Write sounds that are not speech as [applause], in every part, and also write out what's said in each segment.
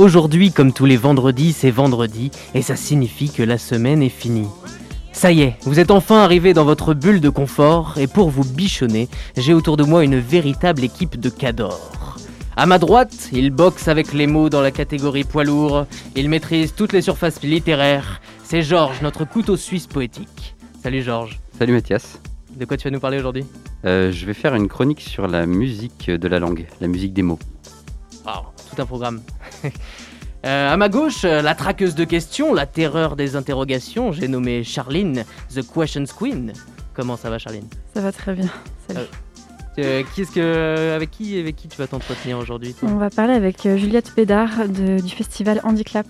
Aujourd'hui, comme tous les vendredis, c'est vendredi et ça signifie que la semaine est finie. Ça y est, vous êtes enfin arrivé dans votre bulle de confort et pour vous bichonner, j'ai autour de moi une véritable équipe de cadors. À ma droite, il boxe avec les mots dans la catégorie poids lourd, il maîtrise toutes les surfaces littéraires. C'est Georges, notre couteau suisse poétique. Salut Georges. Salut Mathias. De quoi tu vas nous parler aujourd'hui? Euh, Je vais faire une chronique sur la musique de la langue, la musique des mots. Tout un programme. [laughs] Euh, à ma gauche, euh, la traqueuse de questions, la terreur des interrogations, j'ai nommé Charline, The Questions Queen. Comment ça va Charline? Ça va très bien. Salut. Euh, qui est-ce que, avec qui, avec qui tu vas t'entretenir aujourd'hui On va parler avec Juliette Pédard du festival Handicap.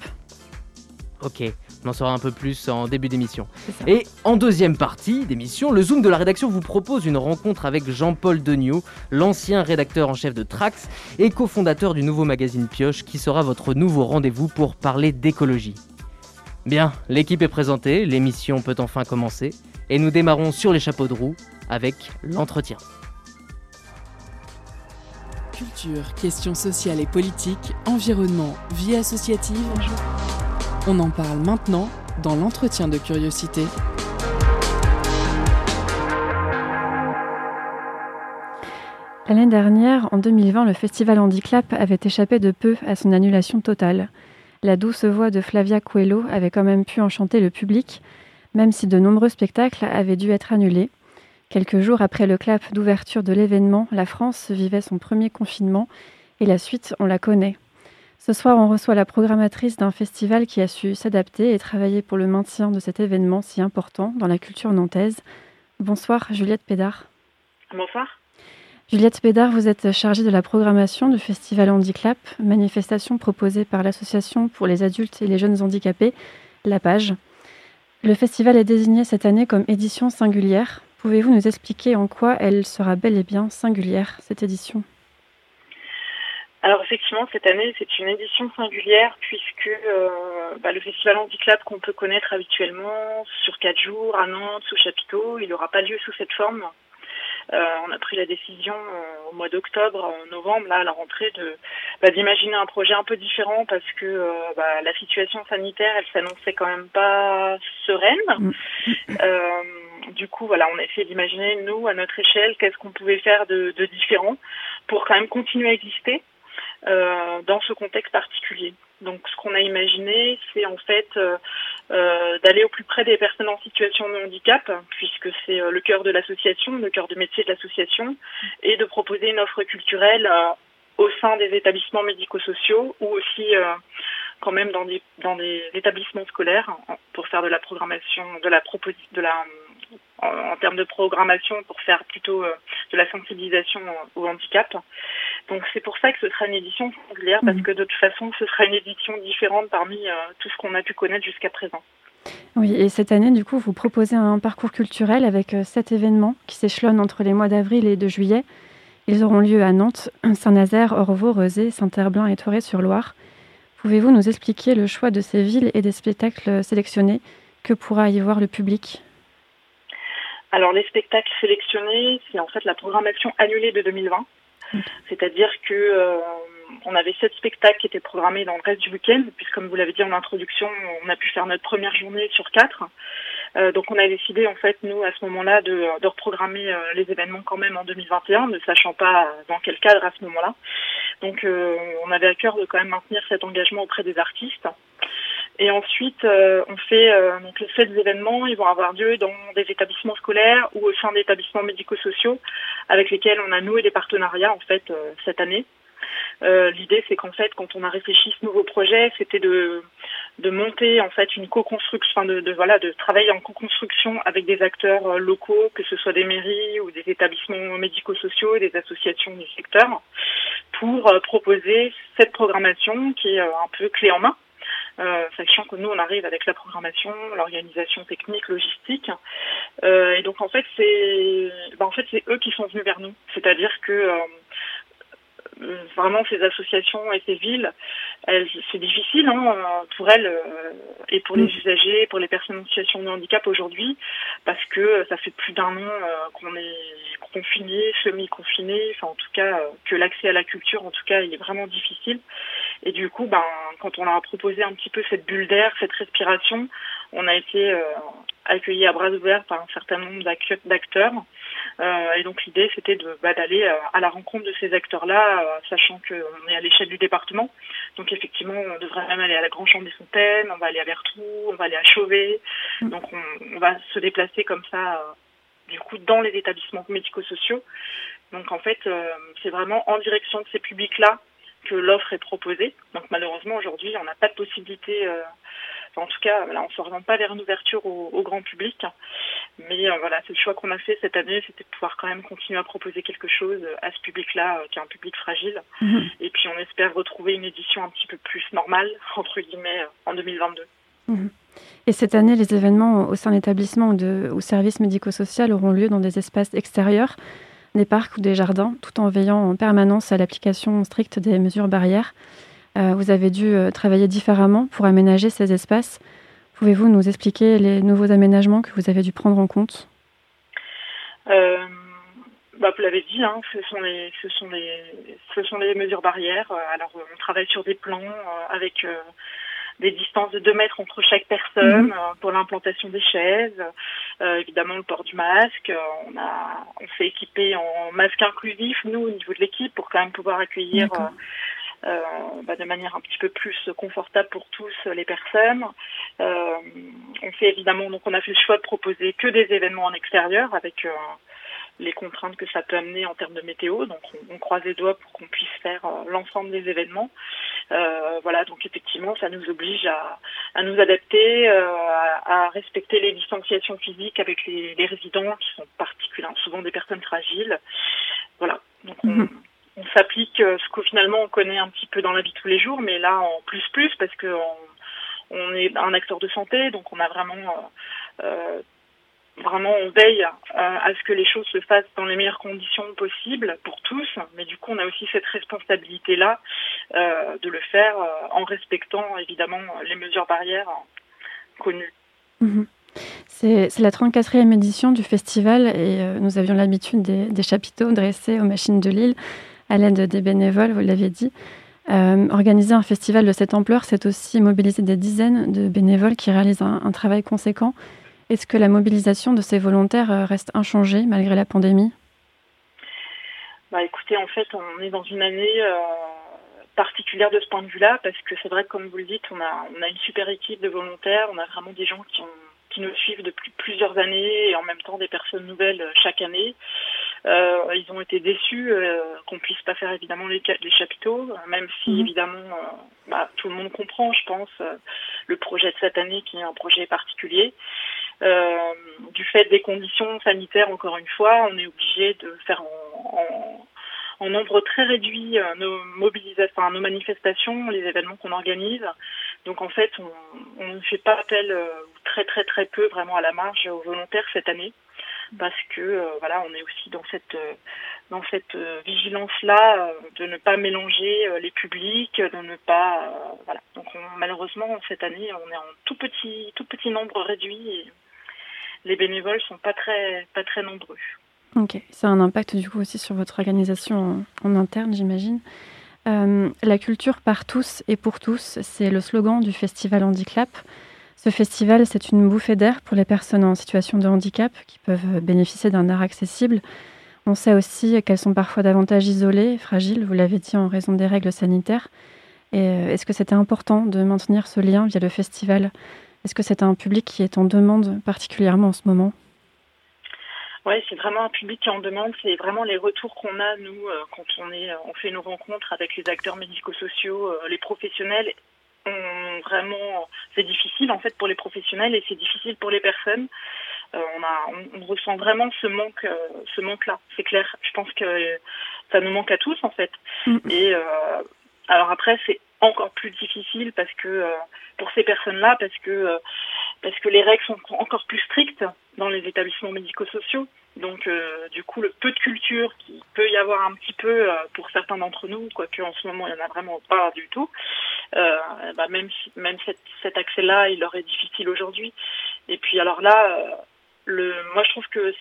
Ok, on en saura un peu plus en début d'émission. Et en deuxième partie d'émission, le Zoom de la rédaction vous propose une rencontre avec Jean-Paul Degnaud, l'ancien rédacteur en chef de Trax et cofondateur du nouveau magazine Pioche, qui sera votre nouveau rendez-vous pour parler d'écologie. Bien, l'équipe est présentée, l'émission peut enfin commencer, et nous démarrons sur les chapeaux de roue avec l'entretien. Culture, questions sociales et politiques, environnement, vie associative. On en parle maintenant dans l'entretien de curiosité. L'année dernière, en 2020, le festival Handicap avait échappé de peu à son annulation totale. La douce voix de Flavia Coelho avait quand même pu enchanter le public, même si de nombreux spectacles avaient dû être annulés. Quelques jours après le clap d'ouverture de l'événement, la France vivait son premier confinement et la suite, on la connaît. Ce soir, on reçoit la programmatrice d'un festival qui a su s'adapter et travailler pour le maintien de cet événement si important dans la culture nantaise. Bonsoir, Juliette Pédard. Bonsoir. Juliette Pédard, vous êtes chargée de la programmation du Festival Handicap, manifestation proposée par l'Association pour les adultes et les jeunes handicapés, La Page. Le festival est désigné cette année comme édition singulière. Pouvez-vous nous expliquer en quoi elle sera bel et bien singulière, cette édition? Alors effectivement, cette année, c'est une édition singulière puisque euh, bah, le festival Handicap qu'on peut connaître habituellement sur quatre jours à Nantes, sous chapiteau, il n'aura pas lieu sous cette forme. Euh, on a pris la décision euh, au mois d'octobre, en novembre, là, à la rentrée, de bah, d'imaginer un projet un peu différent parce que bah, la situation sanitaire, elle s'annonçait quand même pas sereine. Mm. du coup, voilà, on a essayé d'imaginer, nous, à notre échelle, qu'est-ce qu'on pouvait faire de, de différent pour quand même continuer à exister euh, dans ce contexte particulier. Donc ce qu'on a imaginé, c'est en fait euh, euh, d'aller au plus près des personnes en situation de handicap, puisque c'est le cœur de l'association, le cœur de métier de l'association, et de proposer une offre culturelle au sein des établissements médico-sociaux ou aussi quand même dans des, dans des établissements scolaires pour faire de la programmation, de la proposition, de la en, termes de programmation pour faire plutôt de la sensibilisation au handicap. Donc c'est pour ça que ce sera une édition singulière, parce mhm. que de toute façon, ce sera une édition différente parmi euh, tout ce qu'on a pu connaître jusqu'à présent. Oui, et cette année, du coup, vous proposez un parcours culturel avec euh, sept événements qui s'échelonnent entre les mois d'avril et de juillet. Ils auront lieu à Nantes, Saint-Nazaire, Orvaux, Rezé, Saint-Herblain et Torré-sur-Loire. Pouvez-vous nous expliquer le choix de ces villes et des spectacles sélectionnés Que pourra y voir le public? Alors, les spectacles sélectionnés, c'est en fait la programmation annulée de 2020. C'est-à-dire que euh, on avait sept spectacles qui étaient programmés dans le reste du week-end, puisque comme vous l'avez dit en introduction, on a pu faire notre première journée sur quatre. Euh, donc on a décidé en fait nous à ce moment-là de, de reprogrammer euh, les événements quand même en 2021, ne sachant pas dans quel cadre à ce moment-là. Donc on avait à cœur de quand même maintenir cet engagement auprès des artistes. Et ensuite, euh, on fait euh, donc les faits événements, ils vont avoir lieu dans des établissements scolaires ou au sein d'établissements médico-sociaux avec lesquels on a noué des partenariats en fait euh, cette année. L'idée, c'est qu'en fait, quand on a réfléchi ce nouveau projet, c'était de de monter en fait une co-construction, enfin de, de, voilà, de travailler en co-construction avec des acteurs locaux, que ce soit des mairies ou des établissements médico-sociaux, des associations du secteur, pour proposer cette programmation qui est un peu clé en main sachant que nous, on arrive avec la programmation, l'organisation technique, logistique. Euh, et donc, en fait, c'est ben, en fait, c'est eux qui sont venus vers nous. C'est-à-dire que euh, vraiment ces associations et ces villes, c'est difficile hein, pour elles euh, et pour les mm. usagers, pour les personnes en situation de handicap aujourd'hui, parce que ça fait plus d'un an euh, qu'on est confiné, semi-confiné, enfin en tout cas euh, que l'accès à la culture, en tout cas, il est vraiment difficile. Et du coup, ben quand on leur a proposé un petit peu cette bulle d'air, cette respiration, on a été accueillis à bras ouverts par un certain nombre d'acteurs. Euh, et donc l'idée, c'était de bah, d'aller euh, à la rencontre de ces acteurs-là, euh, sachant qu'on est à l'échelle du département. Donc effectivement, on devrait même aller à la Grande Chambre des Fontaines, on va aller à Vertou, on va aller à Chauvet. Mm. Donc on, on va se déplacer comme ça, du coup, dans les établissements médico-sociaux. Donc en fait, c'est vraiment en direction de ces publics-là que l'offre est proposée. Donc malheureusement, aujourd'hui, on n'a pas de possibilité en tout cas, là, on ne s'oriente pas vers une ouverture au, grand public. Mais euh, voilà, c'est le choix qu'on a fait cette année, c'était de pouvoir quand même continuer à proposer quelque chose à ce public-là, euh, qui est un public fragile. Mhm. Et puis, on espère retrouver une édition un petit peu plus normale, entre guillemets, en 2022. Mhm. Et cette année, les événements au sein d'établissements ou de services médico-sociaux auront lieu dans des espaces extérieurs, des parcs ou des jardins, tout en veillant en permanence à l'application stricte des mesures barrières. Euh, vous avez dû euh, travailler différemment pour aménager ces espaces. Pouvez-vous nous expliquer les nouveaux aménagements que vous avez dû prendre en compte? Euh, bah, vous l'avez dit, hein, ce, sont les, mesures barrières. Alors, on travaille sur des plans avec des distances de 2 mètres entre chaque personne mhm. pour l'implantation des chaises. évidemment, le port du masque. on a, on s'est équipé en masque inclusif, nous, au niveau de l'équipe, pour quand même pouvoir accueillir euh, bah, de manière un petit peu plus confortable pour tous les personnes. Euh, on fait évidemment, donc on a fait le choix de proposer que des événements en extérieur avec euh, les contraintes que ça peut amener en termes de météo. Donc on, croise les doigts pour qu'on puisse faire l'ensemble des événements. Euh, voilà, donc effectivement, ça nous oblige à, à nous adapter, à, respecter les distanciations physiques avec les, les résidents qui sont particulièrement souvent des personnes fragiles. Voilà, donc on, mhm on s'applique euh, ce que finalement on connaît un petit peu dans la vie de tous les jours, mais là en plus plus parce que on, est un acteur de santé, donc on a vraiment euh, euh, vraiment on veille à ce que les choses se fassent dans les meilleures conditions possibles pour tous, mais du coup on a aussi cette responsabilité là de le faire en respectant évidemment les mesures barrières connues. Mhm. C'est la 34e édition du festival et nous avions l'habitude des, chapiteaux dressés aux machines de Lille à l'aide des bénévoles, vous l'avez dit. Euh, organiser un festival de cette ampleur, c'est aussi mobiliser des dizaines de bénévoles qui réalisent un, travail conséquent. Est-ce que la mobilisation de ces volontaires euh, reste inchangée malgré la pandémie? Bah, Écoutez, en fait, on est dans une année euh, particulière de ce point de vue-là, parce que c'est vrai que, comme vous le dites, on a, on a une super équipe de volontaires, on a vraiment des gens qui, ont, qui nous suivent depuis plusieurs années et en même temps des personnes nouvelles chaque année. Euh, ils ont été déçus euh, qu'on puisse pas faire évidemment les, les chapiteaux, même si mhm. évidemment euh, bah, tout le monde comprend, je pense, le projet de cette année qui est un projet particulier. Du fait des conditions sanitaires, encore une fois, on est obligé de faire en, en, nombre très réduit nos mobilisations, nos manifestations, les événements qu'on organise. Donc en fait, on, on ne fait pas appel très très très peu vraiment à la marge aux volontaires cette année parce que euh, voilà, on est aussi dans cette euh, dans cette euh, vigilance là de ne pas mélanger les publics, de ne pas voilà. Donc malheureusement cette année, on est en tout petit tout petit nombre réduit les bénévoles sont pas très pas très nombreux. Ok, ça a un impact du coup aussi sur votre organisation en, interne, j'imagine. la culture par tous et pour tous, c'est le slogan du festival Handicap. Ce festival, c'est une bouffée d'air pour les personnes en situation de handicap qui peuvent bénéficier d'un art accessible. On sait aussi qu'elles sont parfois davantage isolées, fragiles, vous l'avez dit, en raison des règles sanitaires. Euh, est-ce que c'était important de maintenir ce lien via le festival? Est-ce que c'est un public qui est en demande particulièrement en ce moment? Oui, c'est vraiment un public qui est en demande. C'est vraiment les retours qu'on a nous euh, quand on est, on fait nos rencontres avec les acteurs médico-sociaux, euh, les professionnels vraiment, c'est difficile en fait pour les professionnels et c'est difficile pour les personnes. Euh, on, a, on, ressent vraiment ce manque, euh, ce manque-là. C'est clair. Je pense que ça nous manque à tous en fait. Mm. Et euh, alors après, c'est encore plus difficile parce que pour ces personnes-là, parce que parce que les règles sont encore plus strictes dans les établissements médico-sociaux. Donc, euh, du coup, le peu de culture qui peut y avoir un petit peu euh, pour certains d'entre nous, quoique en ce moment il n'y en a vraiment pas du tout, euh, bah, même même cet accès-là, il leur est difficile aujourd'hui. Et puis, alors là, le, moi je trouve que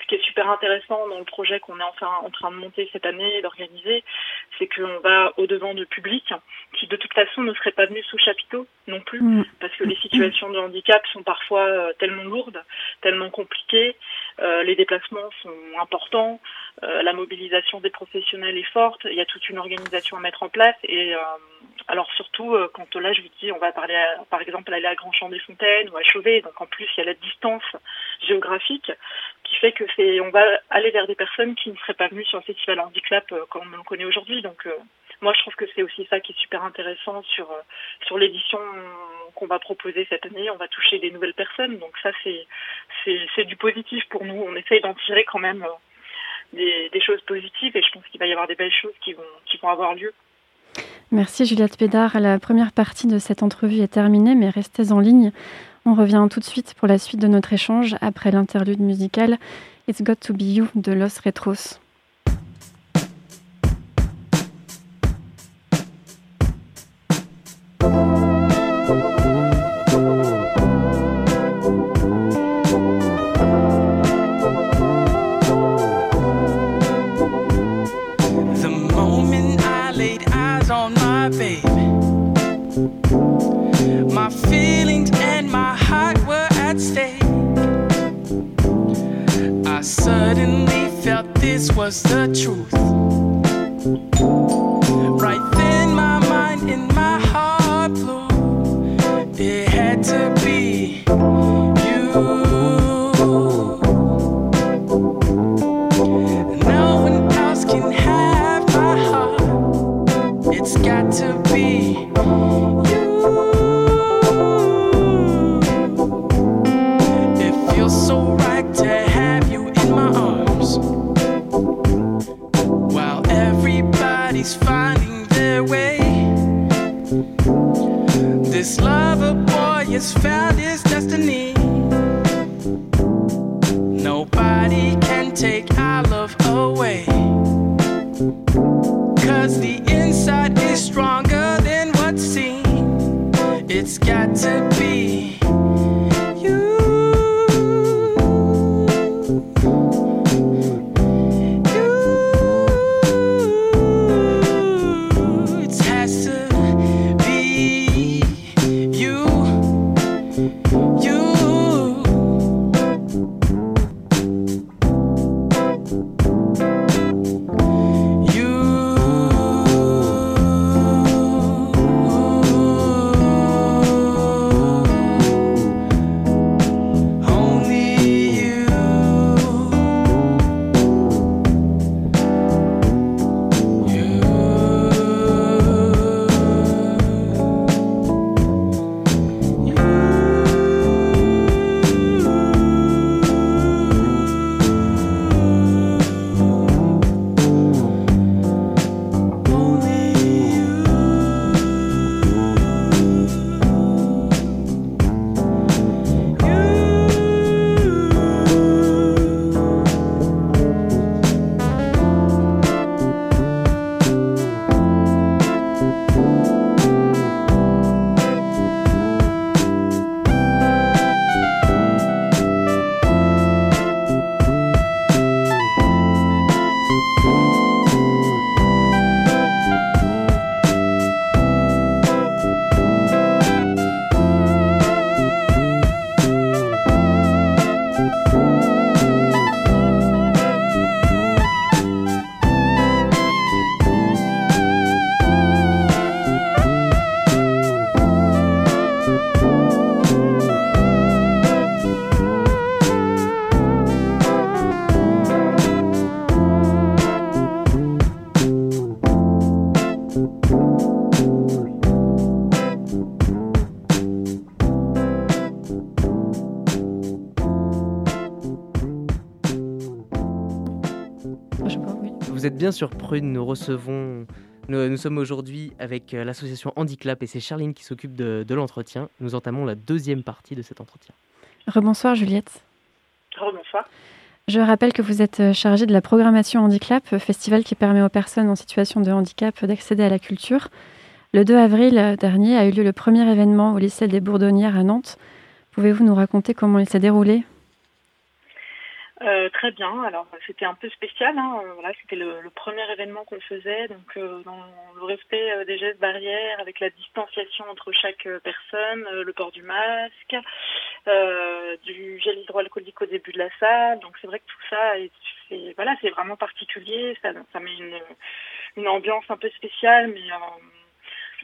ce qui est super intéressant dans le projet qu'on est enfin en train de monter cette année et d'organiser, c'est qu'on va au-devant de publics qui de toute façon ne seraient pas venus sous chapiteau non plus, mm. parce que les situations de handicap sont parfois euh, tellement lourdes, tellement compliquées, euh, les déplacements sont importants, euh, la mobilisation des professionnels est forte, il y a toute une organisation à mettre en place et alors surtout quand là je vous dis on va parler par exemple aller à Grand Champ des Fontaines ou à Chauvet, donc en plus il y a la distance géographique qui fait que on va aller vers des personnes qui ne seraient pas venues sur le festival handicap euh, comme on le connaît aujourd'hui. Donc euh, moi je trouve que c'est aussi ça qui est super intéressant sur euh, sur l'édition qu'on va proposer cette année. On va toucher des nouvelles personnes, donc ça c'est c'est du positif pour nous. On essaye d'en tirer quand même des, des choses positives et je pense qu'il va y avoir des belles choses qui vont qui vont avoir lieu. Merci Juliette Pédard. La première partie de cette entrevue est terminée, mais restez en ligne. On revient tout de suite pour la suite de notre échange après l'interlude musicale It's Got to Be You de Los Retros. Was the truth. the inside is stronger than what's seen. It's got to be. Bien sur Prune, nous recevons Nous, sommes aujourd'hui avec euh, l'association Handiclap et c'est Charline qui s'occupe de, l'entretien. Nous entamons la deuxième partie de cet entretien. Rebonsoir Juliette. Rebonsoir. Je rappelle que vous êtes euh, chargée de la programmation Handiclap, festival qui permet aux personnes en situation de handicap d'accéder à la culture. Le 2 avril dernier a eu lieu le premier événement au lycée des Bourdonnières à Nantes. Pouvez-vous nous raconter comment il s'est déroulé? Euh, très bien. Alors c'était un peu spécial. Hein. Euh, voilà, c'était le, premier événement qu'on faisait, donc euh, dans le respect des gestes barrières, avec la distanciation entre chaque personne, le port du masque, du gel hydroalcoolique au début de la salle. Donc c'est vrai que tout ça, c'est voilà, c'est vraiment particulier. Ça, ça met une, une ambiance un peu spéciale, mais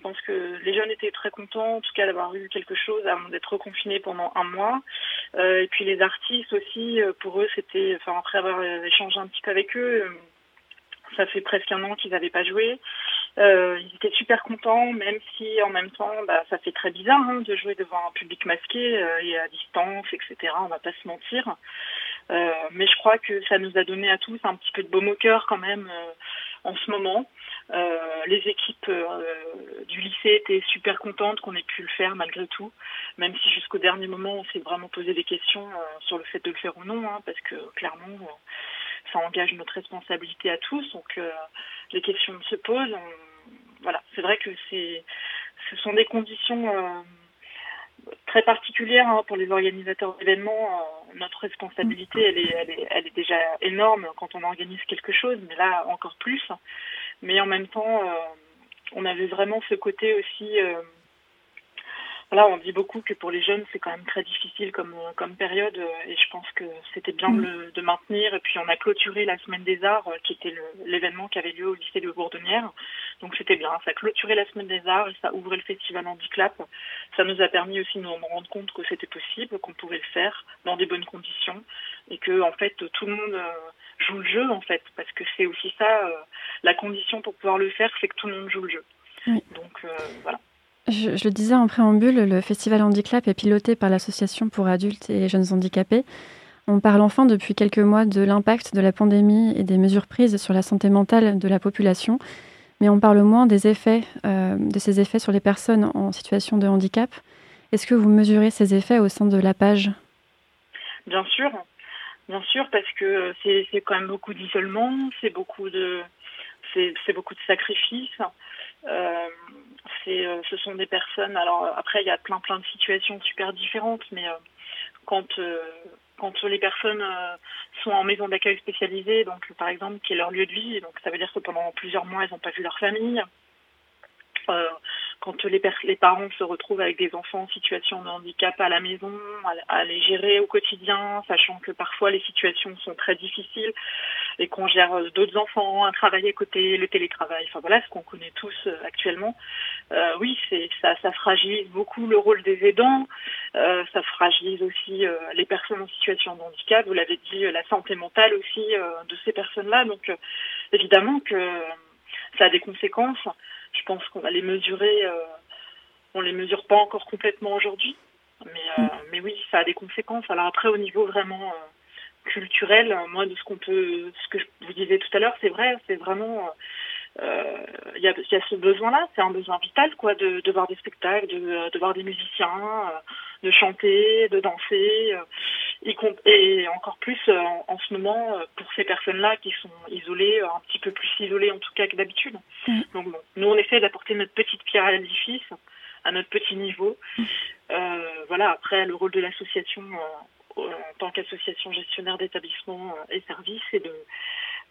pense que les jeunes étaient très contents, en tout cas, d'avoir eu quelque chose avant d'être reconfinés pendant un mois. Euh, et puis les artistes aussi, euh, pour eux, c'était, enfin après avoir échangé un petit peu avec eux, euh, ça fait presque un an qu'ils n'avaient pas joué. ils étaient super contents, même si en même temps, bah, ça fait très bizarre hein, de jouer devant un public masqué et à distance, etc. On va pas se mentir. mais je crois que ça nous a donné à tous un petit peu de baume au cœur quand même en ce moment. Euh, les équipes euh, du lycée étaient super contentes qu'on ait pu le faire malgré tout, même si jusqu'au dernier moment on s'est vraiment posé des questions euh, sur le fait de le faire ou non, hein, parce que clairement ça engage notre responsabilité à tous, donc les questions se posent. voilà, c'est vrai que c'est, ce sont des conditions très particulières hein, pour les organisateurs d'événements. notre responsabilité, elle est, elle, est, elle est déjà énorme quand on organise quelque chose, mais là encore plus. Mais en même temps, euh, on avait vraiment ce côté aussi euh, voilà, on dit beaucoup que pour les jeunes, c'est quand même très difficile comme, comme période euh, et je pense que c'était bien de, de, maintenir. Et puis on a clôturé la Semaine des Arts, qui était l'événement qui avait lieu au lycée de Bourdonnière. Donc c'était bien, ça a clôturé la Semaine des Arts et ça ouvrait le festival Handiclap. Ça nous a permis aussi de nous rendre compte que c'était possible, qu'on pouvait le faire dans des bonnes conditions et que en fait tout le monde joue le jeu en fait, parce que c'est aussi ça, euh, la condition pour pouvoir le faire, c'est que tout le monde joue le jeu. Donc euh, voilà. Je, le disais en préambule, le festival Handicap est piloté par l'Association pour adultes et jeunes handicapés. On parle enfin depuis quelques mois de l'impact de la pandémie et des mesures prises sur la santé mentale de la population, mais on parle moins des effets, euh, de ces effets sur les personnes en situation de handicap. Est-ce que vous mesurez ces effets au sein de la page? Bien sûr, bien sûr, parce que c'est quand même beaucoup d'isolement, c'est beaucoup de c'est beaucoup de sacrifices. Euh, euh, ce sont des personnes. Alors après, il y a plein plein de situations super différentes, mais euh, quand quand les personnes sont en maison d'accueil spécialisée, donc par exemple qui est leur lieu de vie, donc ça veut dire que pendant plusieurs mois, elles n'ont pas vu leur famille. Euh, quand les, parents se retrouvent avec des enfants en situation de handicap à la maison, à, les gérer au quotidien, sachant que parfois les situations sont très difficiles et qu'on gère euh, d'autres enfants, un travail à côté, le télétravail, enfin voilà ce qu'on connaît tous euh, actuellement. Euh, oui, c'est ça, ça fragilise beaucoup le rôle des aidants, euh, ça fragilise aussi les personnes en situation de handicap. Vous l'avez dit, la santé mentale aussi de ces personnes-là. Donc évidemment que ça a des conséquences. Je pense qu'on va les mesurer. On les mesure pas encore complètement aujourd'hui, mais, euh, mais oui, ça a des conséquences. Alors après, au niveau vraiment culturel, moi, de ce qu'on peut, ce que je vous disais tout à l'heure, c'est vrai, c'est vraiment il y, a, y, a, ce besoin-là, c'est un besoin vital, quoi, de, de voir des spectacles, de, de voir des musiciens, de chanter, de danser et encore plus euh, en, ce moment euh, pour ces personnes-là qui sont isolées, euh, un petit peu plus isolées en tout cas que d'habitude. Mm. Donc bon, nous on essaie d'apporter notre petite pierre à l'édifice à notre petit niveau. Mm. voilà, après le rôle de l'association en tant qu'association gestionnaire d'établissements et services, c'est de,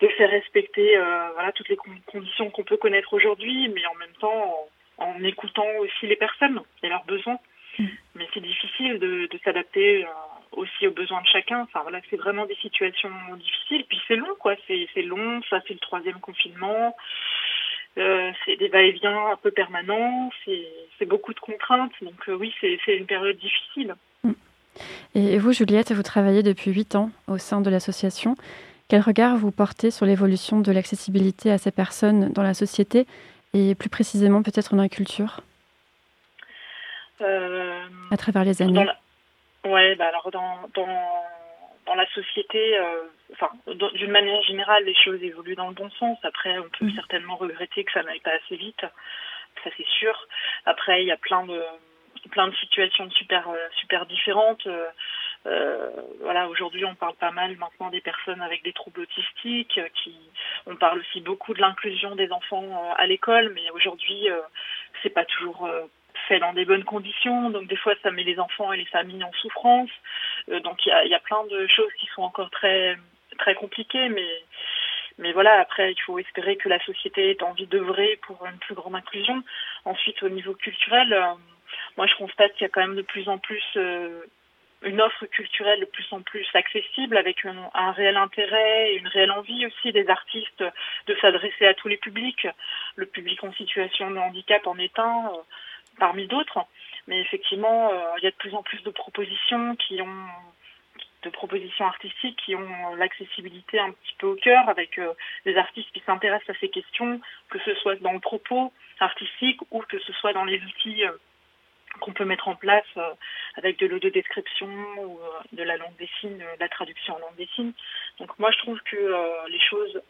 de faire respecter voilà toutes les conditions qu'on peut connaître aujourd'hui, mais en même temps en, en, écoutant aussi les personnes et leurs besoins. Mm. Mais c'est difficile de, de s'adapter aussi aux besoins de chacun. Enfin voilà, c'est vraiment des situations difficiles. Puis c'est long, quoi. C'est long. Ça, c'est le troisième confinement. Euh, c'est des va-et-vient un peu permanents. C'est beaucoup de contraintes. Donc euh, oui, c'est une période difficile. Mm. Et vous, Juliette, vous travaillez depuis huit ans au sein de l'association. Quel regard vous portez sur l'évolution de l'accessibilité à ces personnes dans la société et plus précisément peut-être dans la culture euh, À travers les années Ouais, bah alors dans, dans, dans la société, euh, enfin, d'une manière générale, les choses évoluent dans le bon sens. Après, on peut mmh. certainement regretter que ça n'aille pas assez vite, ça c'est sûr. Après, il y a plein de plein de situations super super différentes. Euh, voilà, aujourd'hui, on parle pas mal maintenant des personnes avec des troubles autistiques. Euh, qui, on parle aussi beaucoup de l'inclusion des enfants euh, à l'école, mais aujourd'hui, c'est pas toujours fait dans des bonnes conditions. Donc des fois, ça met les enfants et les familles en souffrance. donc il y a, y a, plein de choses qui sont encore très très compliquées, mais mais voilà, après, il faut espérer que la société ait envie d'œuvrer pour une plus grande inclusion. Ensuite, au niveau culturel, moi, je constate qu'il y a quand même de plus en plus une offre culturelle de plus en plus accessible avec un, réel intérêt et une réelle envie aussi des artistes de s'adresser à tous les publics. Le public en situation de handicap en est un euh, parmi d'autres. Mais effectivement, euh, il y a de plus en plus de propositions qui ont de propositions artistiques qui ont l'accessibilité un petit peu au cœur avec euh, des artistes qui s'intéressent à ces questions, que ce soit dans le propos artistique ou que ce soit dans les outils qu'on peut mettre en place euh, avec de l'audio-description ou euh, de la langue des signes, euh, la traduction en langue des signes. Donc moi je trouve que les choses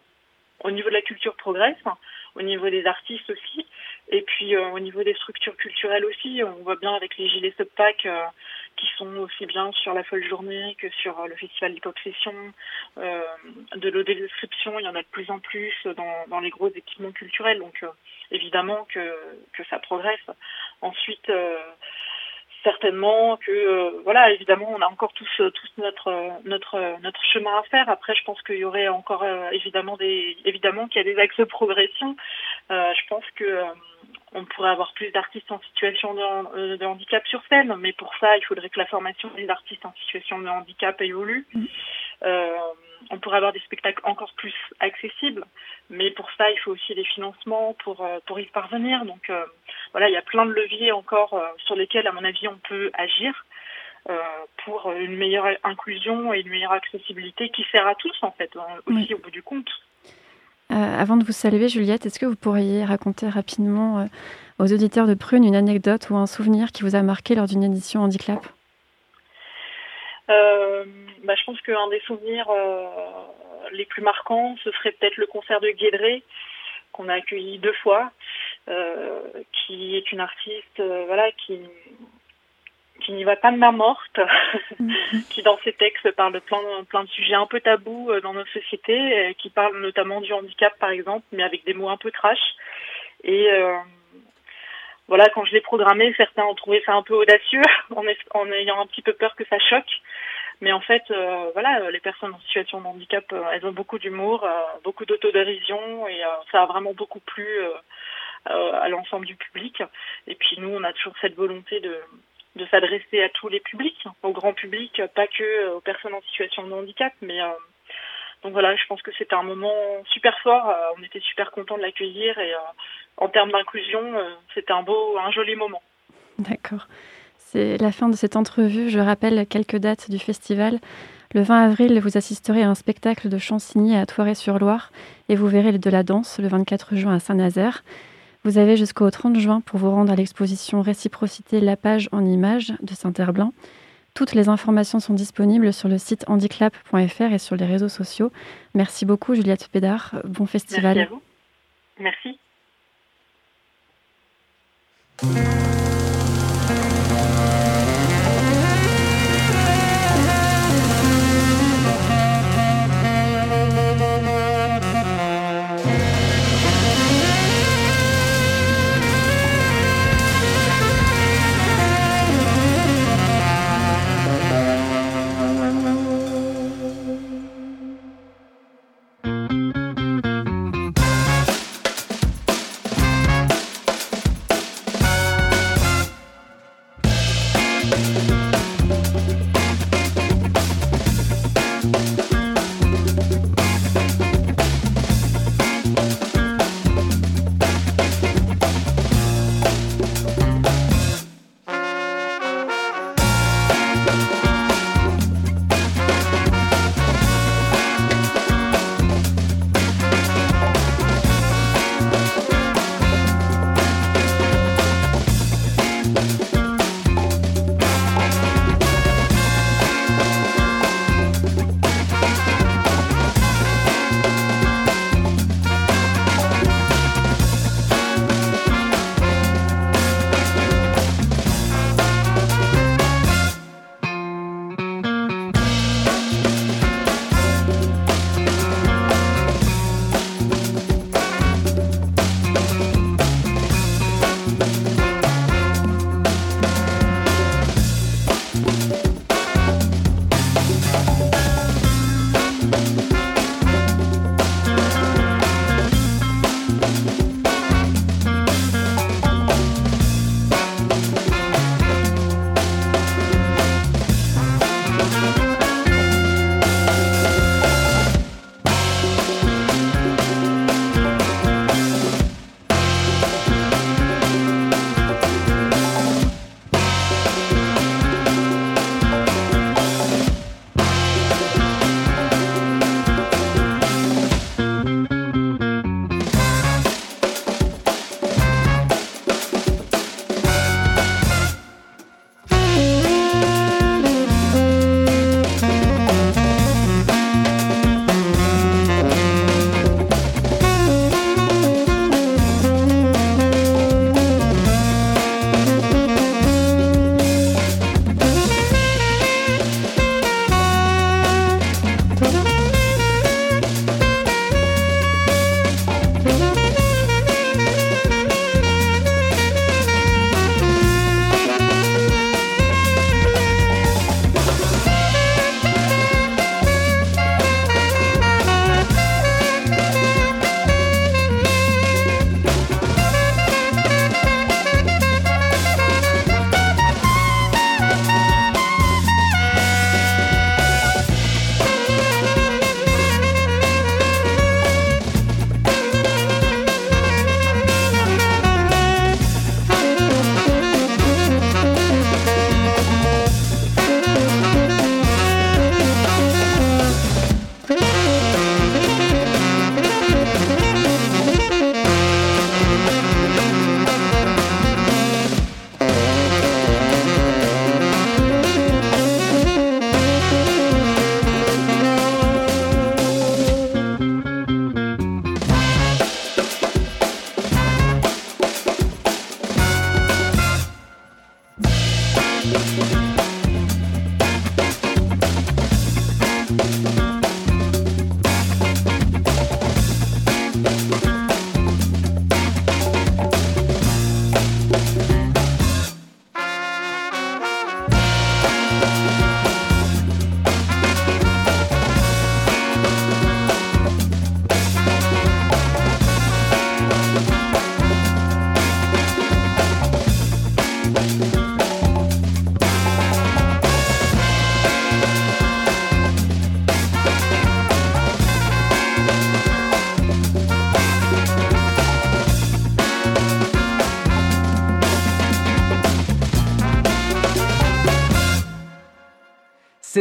au niveau de la culture progressent, au niveau des artistes aussi, et puis au niveau des structures culturelles aussi. On voit bien avec les gilets subpack qui sont aussi bien sur la folle journée que sur le festival Hip de l'audio-description, il y en a de plus en plus dans, les gros équipements culturels. Donc évidemment que, que ça progresse. Ensuite, euh, certainement que euh, voilà évidemment on a encore tous tous notre notre notre chemin à faire. Après je pense qu'il y aurait encore euh, évidemment des évidemment qu'il y a des axes de progression. Je pense que on pourrait avoir plus d'artistes en situation de, de, handicap sur scène mais pour ça il faudrait que la formation des artistes en situation de handicap évolue. Mmh on pourrait avoir des spectacles encore plus accessibles, mais pour ça, il faut aussi des financements pour, euh, pour y parvenir. Donc euh, voilà, il y a plein de leviers encore euh, sur lesquels, à mon avis, on peut agir pour une meilleure inclusion et une meilleure accessibilité qui sert à tous, en fait, hein, aussi au bout du compte. avant de vous saluer, Juliette, est-ce que vous pourriez raconter rapidement aux auditeurs de Prune une anecdote ou un souvenir qui vous a marqué lors d'une édition Handicap? Bah, je pense qu'un des souvenirs euh, les plus marquants, ce serait peut-être le concert de Guédré, qu'on a accueilli deux fois, euh, qui est une artiste voilà, qui, qui n'y va pas de main morte, [laughs] qui dans ses textes parle de plein, plein de sujets un peu tabous dans notre société, qui parle notamment du handicap par exemple, mais avec des mots un peu trash. Et voilà, quand je l'ai programmé, certains ont trouvé ça un peu audacieux, [laughs] en, ayant un petit peu peur que ça choque. Mais en fait, euh, voilà, les personnes en situation de handicap, euh, elles ont beaucoup d'humour, euh, beaucoup d'autodérision, et ça a vraiment beaucoup plu à l'ensemble du public. Et puis nous, on a toujours cette volonté de, de s'adresser à tous les publics, au grand public, pas que aux personnes en situation de handicap, mais donc voilà, je pense que c'était un moment super fort. on était super contents de l'accueillir et en termes d'inclusion, euh, c'était un beau, un joli moment. D'accord. C'est la fin de cette entrevue. Je rappelle quelques dates du festival. Le 20 avril, vous assisterez à un spectacle de Chansigny à Toiré-sur-Loire et vous verrez de la danse le 24 juin à Saint-Nazaire. Vous avez jusqu'au 30 juin pour vous rendre à l'exposition Réciprocité La Page en images de Saint-Herblain. Toutes les informations sont disponibles sur le site handiclap.fr et sur les réseaux sociaux. Merci beaucoup Juliette Pédard. Bon festival. Merci à vous. Merci.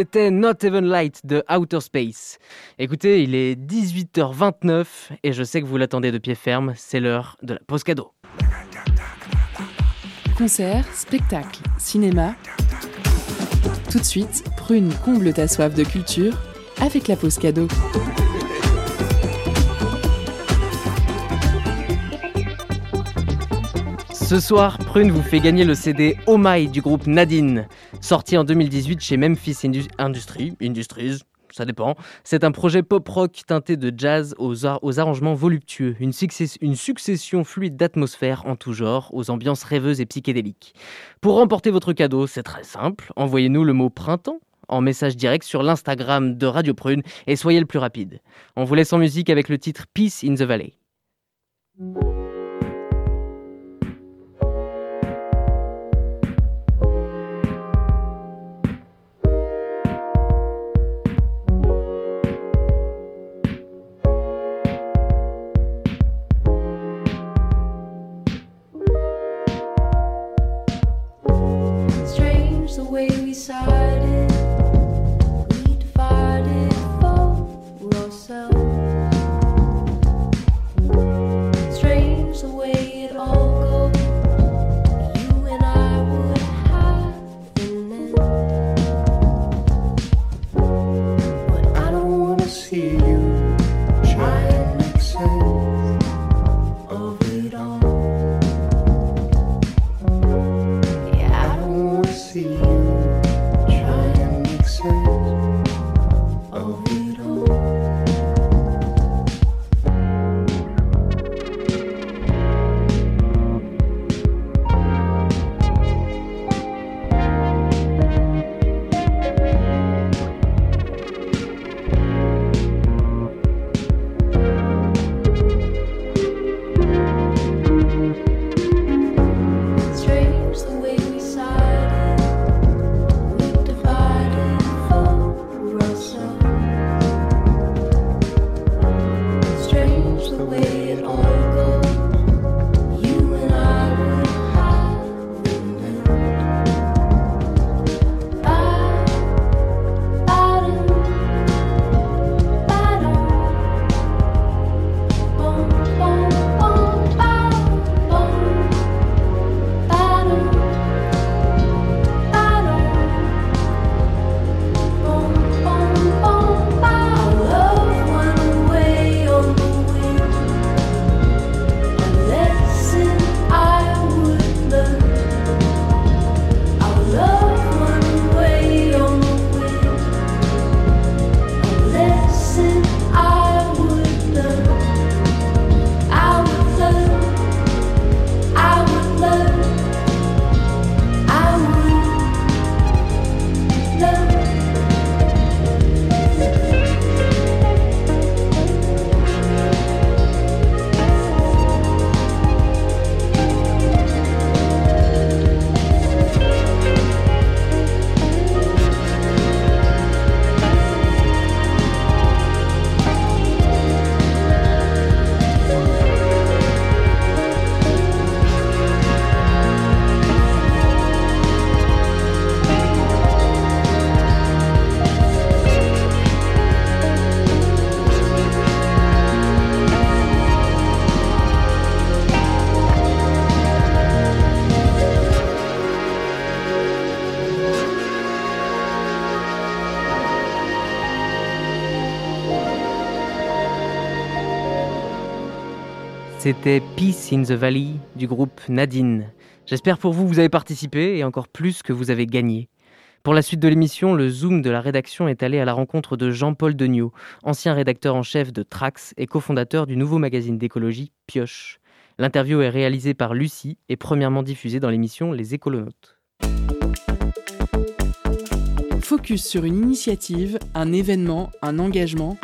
C'était Not Even Light de Outer Space. Écoutez, il est 18h29 et je sais que vous l'attendez de pied ferme, c'est l'heure de la pause cadeau. Concert, spectacle, cinéma. Tout de suite, prune comble ta soif de culture avec la pause cadeau. Ce soir, Prune vous fait gagner le CD Oh My du groupe Nadine, sorti en 2018 chez Memphis Industries, Industries, ça dépend. C'est un projet pop-rock teinté de jazz aux, arrangements voluptueux, une, une succession fluide d'atmosphères en tout genre, aux ambiances rêveuses et psychédéliques. Pour remporter votre cadeau, c'est très simple, envoyez-nous le mot printemps en message direct sur l'Instagram de Radio Prune et soyez le plus rapide. On vous laisse en musique avec le titre Peace in the Valley. C'était Peace in the Valley du groupe Nadine. J'espère pour vous vous avez participé et encore plus que vous avez gagné. Pour la suite de l'émission, le Zoom de la rédaction est allé à la rencontre de Jean-Paul Degnaud, ancien rédacteur en chef de Trax et cofondateur du nouveau magazine d'écologie Pioche. L'interview est réalisée par Lucie et premièrement diffusée dans l'émission Les Écolonautes. Focus sur une initiative, un événement, un engagement.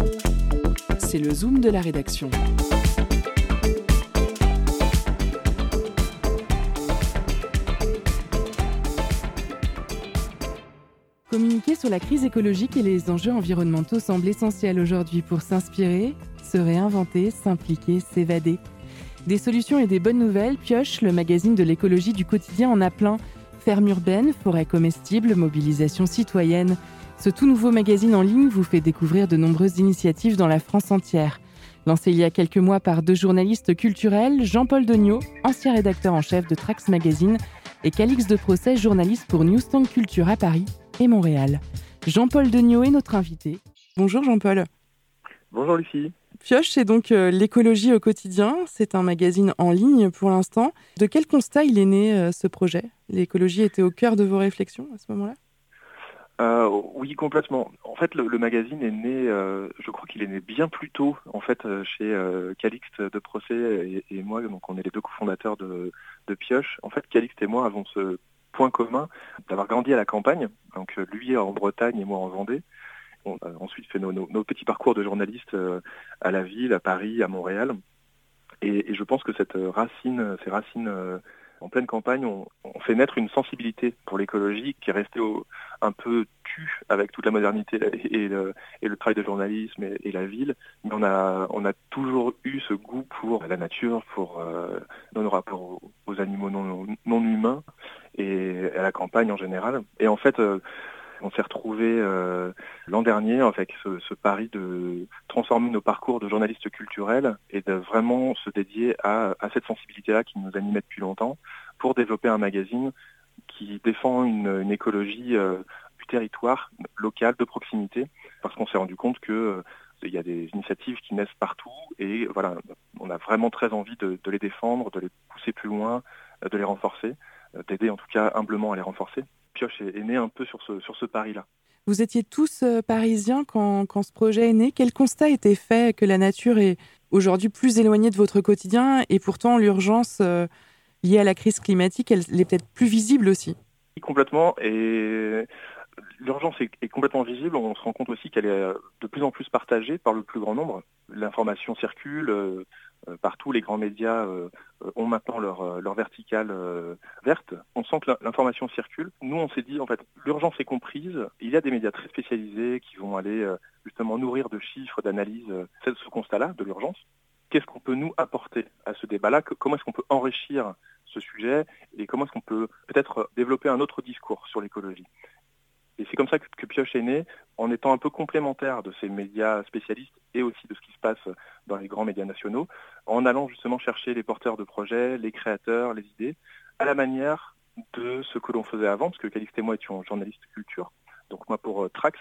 C'est le Zoom de la rédaction. Communiquer sur la crise écologique et les enjeux environnementaux semble essentiel aujourd'hui pour s'inspirer, se réinventer, s'impliquer, s'évader. Des solutions et des bonnes nouvelles, Pioche, le magazine de l'écologie du quotidien, en a plein. Ferme urbaine, forêt comestible, mobilisation citoyenne. Ce tout nouveau magazine en ligne vous fait découvrir de nombreuses initiatives dans la France entière. Lancé il y a quelques mois par deux journalistes culturels, Jean-Paul Degnaud, ancien rédacteur en chef de Trax Magazine, et Calix de Procès, journaliste pour Newsstand Culture à Paris et Montréal. Jean-Paul Degnaud est notre invité. Bonjour Jean-Paul. Bonjour Lucie. Pioche, c'est donc euh, l'écologie au quotidien. C'est un magazine en ligne pour l'instant. De quel constat il est né euh, ce projet? L'écologie était au cœur de vos réflexions à ce moment-là? Euh, oui, complètement. En fait, le, magazine est né, je crois qu'il est né bien plus tôt, en fait, chez Calixte de Procès et, moi, donc on est les deux cofondateurs de, de Pioche. En fait, Calixte et moi avons ce point commun d'avoir grandi à la campagne, donc lui en Bretagne et moi en Vendée. On a ensuite fait nos, petits parcours de journalistes euh, à la ville, à Paris, à Montréal. Et, je pense que cette racine, ces racines euh, en pleine campagne, ont fait naître une sensibilité pour l'écologie qui est restée un peu tue avec toute la modernité et le, travail de journalisme et, la ville. Mais on a, on a toujours eu ce goût pour la nature, pour euh, nos rapports aux, animaux non, non, humains et à la campagne en général. Et en fait, on s'est retrouvé euh, l'an dernier avec ce, pari de transformer nos parcours de journalistes culturels et de vraiment se dédier à, cette sensibilité-là qui nous animait depuis longtemps pour développer un magazine qui défend une, écologie euh, du territoire local, de proximité, parce qu'on s'est rendu compte que euh, il y a des initiatives qui naissent partout et on a vraiment très envie de les défendre, de les pousser plus loin, de les renforcer, d'aider en tout cas humblement à les renforcer. Pioche est, né un peu sur ce, sur ce pari-là. Vous étiez tous euh, parisiens quand, quand, ce projet est né. Quel constat était fait que la nature est aujourd'hui plus éloignée de votre quotidien et pourtant l'urgence euh, liée à la crise climatique, elle, est peut-être plus visible aussi? Complètement. Et l'urgence est, complètement visible. On se rend compte aussi qu'elle est euh, de plus en plus partagée par le plus grand nombre. L'information circule. Euh, partout, les grands médias euh, euh, ont maintenant leur, leur verticale verte. On sent que l'information circule. Nous, on s'est dit, en fait, l'urgence est comprise. Il y a des médias très spécialisés qui vont aller justement nourrir de chiffres, d'analyses ce constat-là de l'urgence. Qu'est-ce qu'on peut nous apporter à ce débat-là? Comment est-ce qu'on peut enrichir ce sujet? Et comment est-ce qu'on peut peut-être développer un autre discours sur l'écologie? Et c'est comme ça que, Pioche est né, en étant un peu complémentaire de ces médias spécialistes et aussi de ce qui se passe dans les grands médias nationaux, en allant justement chercher les porteurs de projets, les créateurs, les idées, à la manière de ce que l'on faisait avant, parce que Calixte et moi étions journalistes culture. Donc moi pour euh, Trax,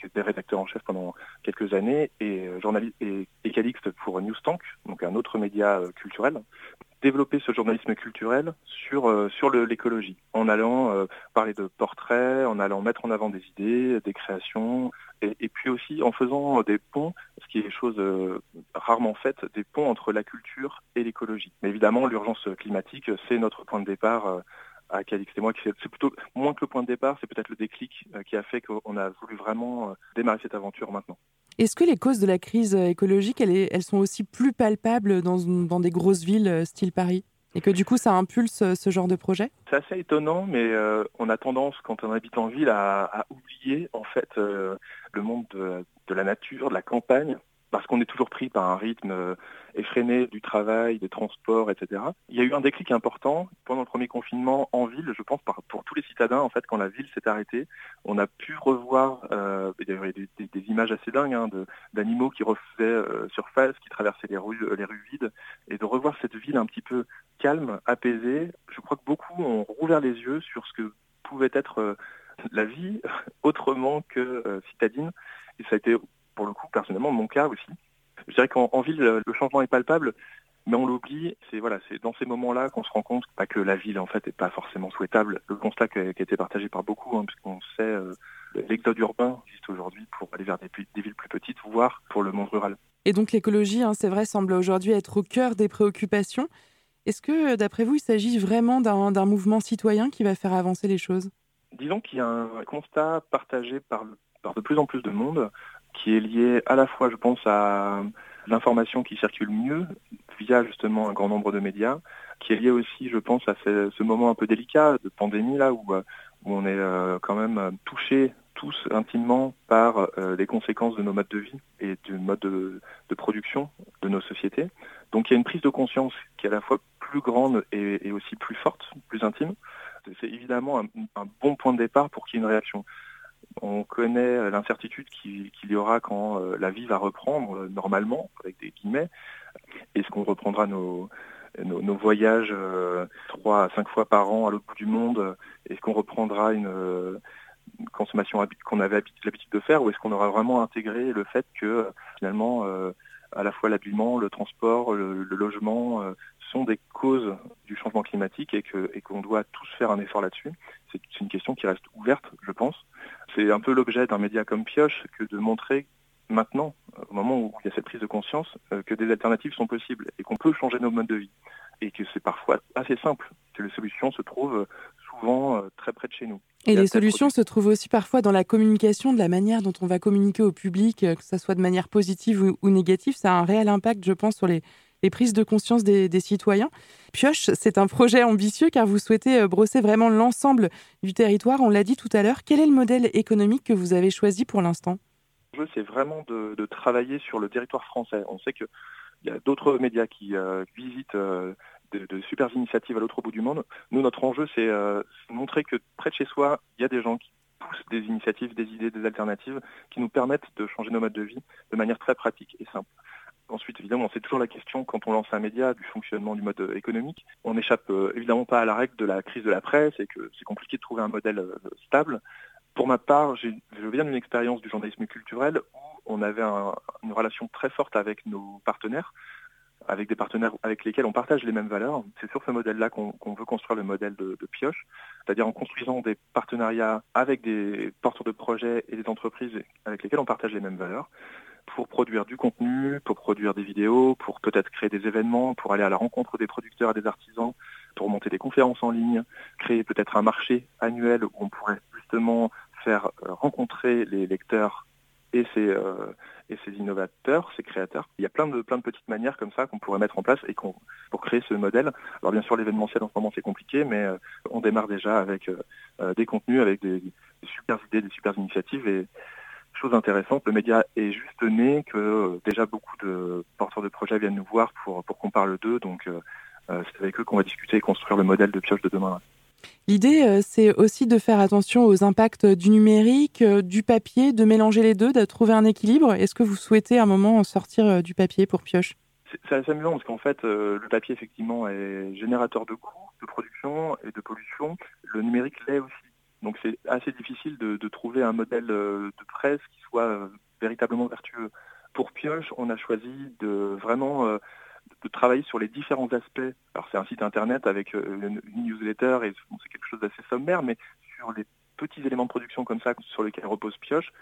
j'étais rédacteur en chef pendant quelques années, et, euh, et, Calixte pour Newstank, donc un autre média euh, culturel développer ce journalisme culturel sur, euh, sur l'écologie, en allant euh, parler de portraits, en allant mettre en avant des idées, des créations, et, puis aussi en faisant des ponts, ce qui est chose euh, rarement faite, des ponts entre la culture et l'écologie. Mais évidemment, l'urgence climatique, c'est notre point de départ à Calix. Et moi, c'est plutôt moins que le point de départ, c'est peut-être le déclic qui a fait qu'on a voulu vraiment démarrer cette aventure maintenant. Est-ce que les causes de la crise écologique, elles, sont aussi plus palpables dans, dans, des grosses villes euh, style Paris? Et que du coup, ça impulse euh, ce genre de projet? C'est assez étonnant, mais euh, on a tendance, quand on habite en ville, à, oublier en fait le monde de, la nature, de la campagne, parce qu'on est toujours pris par un rythme effréné du travail, des transports, etc. Il y a eu un déclic important pendant le premier confinement en ville, je pense, pour tous les citadins, en fait, quand la ville s'est arrêtée, on a pu revoir, euh, il y avait des, images assez dingues hein, d'animaux qui refaisaient euh, surface, qui traversaient les rues, les rues vides, et de revoir cette ville un petit peu calme, apaisée. Je crois que beaucoup ont rouvert les yeux sur ce que pouvait être euh, la vie [laughs] autrement que citadine, et ça a été pour le coup personnellement mon cas aussi. Je dirais qu'en ville, le changement est palpable, mais on l'oublie. C'est voilà, c'est dans ces moments-là qu'on se rend compte pas que la ville en fait est pas forcément souhaitable. Le constat qui a, été partagé par beaucoup, hein, puisqu'on sait euh, l'exode urbain existe aujourd'hui pour aller vers des, villes plus petites, voire pour le monde rural. Et donc l'écologie, hein, c'est vrai, semble aujourd'hui être au cœur des préoccupations. Est-ce que, d'après vous, il s'agit vraiment d'un mouvement citoyen qui va faire avancer les choses? Disons qu'il y a un constat partagé par, par de plus en plus de monde qui est lié à la fois, je pense, à l'information qui circule mieux via justement un grand nombre de médias, qui est lié aussi, je pense, à ce, moment un peu délicat de pandémie là où, euh, on est euh, quand même euh, touché tous intimement par les conséquences de nos modes de vie et du mode de, production de nos sociétés. Donc il y a une prise de conscience qui est à la fois plus grande et, aussi plus forte, plus intime. C'est évidemment un, bon point de départ pour qu'il y ait une réaction. On connaît l'incertitude qu'il y aura quand euh, la vie va reprendre euh, normalement, avec des guillemets. Est-ce qu'on reprendra nos, voyages euh, trois à cinq fois par an à l'autre bout du monde? Est-ce qu'on reprendra une, consommation qu'on avait l'habitude de faire? Ou est-ce qu'on aura vraiment intégré le fait que finalement à la fois l'habillement, le transport, le, logement sont des causes du changement climatique et qu'on doit tous faire un effort là-dessus. C'est une question qui reste ouverte, je pense. C'est un peu l'objet d'un média comme Pioche que de montrer maintenant, au moment où il y a cette prise de conscience, euh, que des alternatives sont possibles et qu'on peut changer nos modes de vie. Et que c'est parfois assez simple, que les solutions se trouvent souvent euh, très près de chez nous. Et, les solutions se trouvent aussi parfois dans la communication, de la manière dont on va communiquer au public, euh, que ce soit de manière positive ou négative. Ça a un réel impact, je pense, sur les, les prises de conscience des, citoyens. Pioche, c'est un projet ambitieux car vous souhaitez euh, brosser vraiment l'ensemble du territoire. On l'a dit tout à l'heure. Quel est le modèle économique que vous avez choisi pour l'instant? Le jeu, c'est vraiment de, travailler sur le territoire français. On sait qu'il y a d'autres médias qui euh, visitent euh, de, super initiatives à l'autre bout du monde. Nous, notre enjeu, c'est montrer que près de chez soi, il y a des gens qui poussent des initiatives, des idées, des alternatives qui nous permettent de changer nos modes de vie de manière très pratique et simple. Ensuite, évidemment, c'est toujours la question quand on lance un média du fonctionnement du mode économique. On n'échappe euh, évidemment pas à la règle de la crise de la presse et que c'est compliqué de trouver un modèle euh, stable. Pour ma part, je viens d'une expérience du journalisme culturel où on avait une relation très forte avec nos partenaires, avec des partenaires avec lesquels on partage les mêmes valeurs. C'est sur ce modèle-là qu'on veut construire le modèle de, de Pioche, c'est-à-dire en construisant des partenariats avec des porteurs de projets et des entreprises avec lesquels on partage les mêmes valeurs pour produire du contenu, pour produire des vidéos, pour peut-être créer des événements, pour aller à la rencontre des producteurs et des artisans, pour monter des conférences en ligne, créer peut-être un marché annuel où on pourrait justement faire euh, rencontrer les lecteurs et ces, euh, et ces innovateurs, ces créateurs. Il y a plein de, plein de petites manières comme ça qu'on pourrait mettre en place et qu'on, pour créer ce modèle. Alors bien sûr, l'événementiel en ce moment c'est compliqué, mais euh, on démarre déjà avec des contenus, avec des, des super idées, des super initiatives et, chose intéressante, le média est juste né, que euh, déjà beaucoup de porteurs de projets viennent nous voir pour, pour qu'on parle d'eux. Donc euh, euh, c'est avec eux qu'on va discuter et construire le modèle de pioche de demain. L'idée, c'est aussi de faire attention aux impacts du numérique, du papier, de mélanger les deux, de trouver un équilibre. Est-ce que vous souhaitez à un moment sortir du papier pour pioche? C'est assez amusant parce qu'en fait, le papier, effectivement, est générateur de coûts, de production et de pollution. Le numérique l'est aussi. Donc c'est assez difficile de, trouver un modèle euh, de presse qui soit euh, véritablement vertueux. Pour Pioche, on a choisi de vraiment euh, de travailler sur les différents aspects. Alors c'est un site internet avec une newsletter et c'est quelque chose d'assez sommaire, mais sur les petits éléments de production comme ça sur lesquels repose Pioche,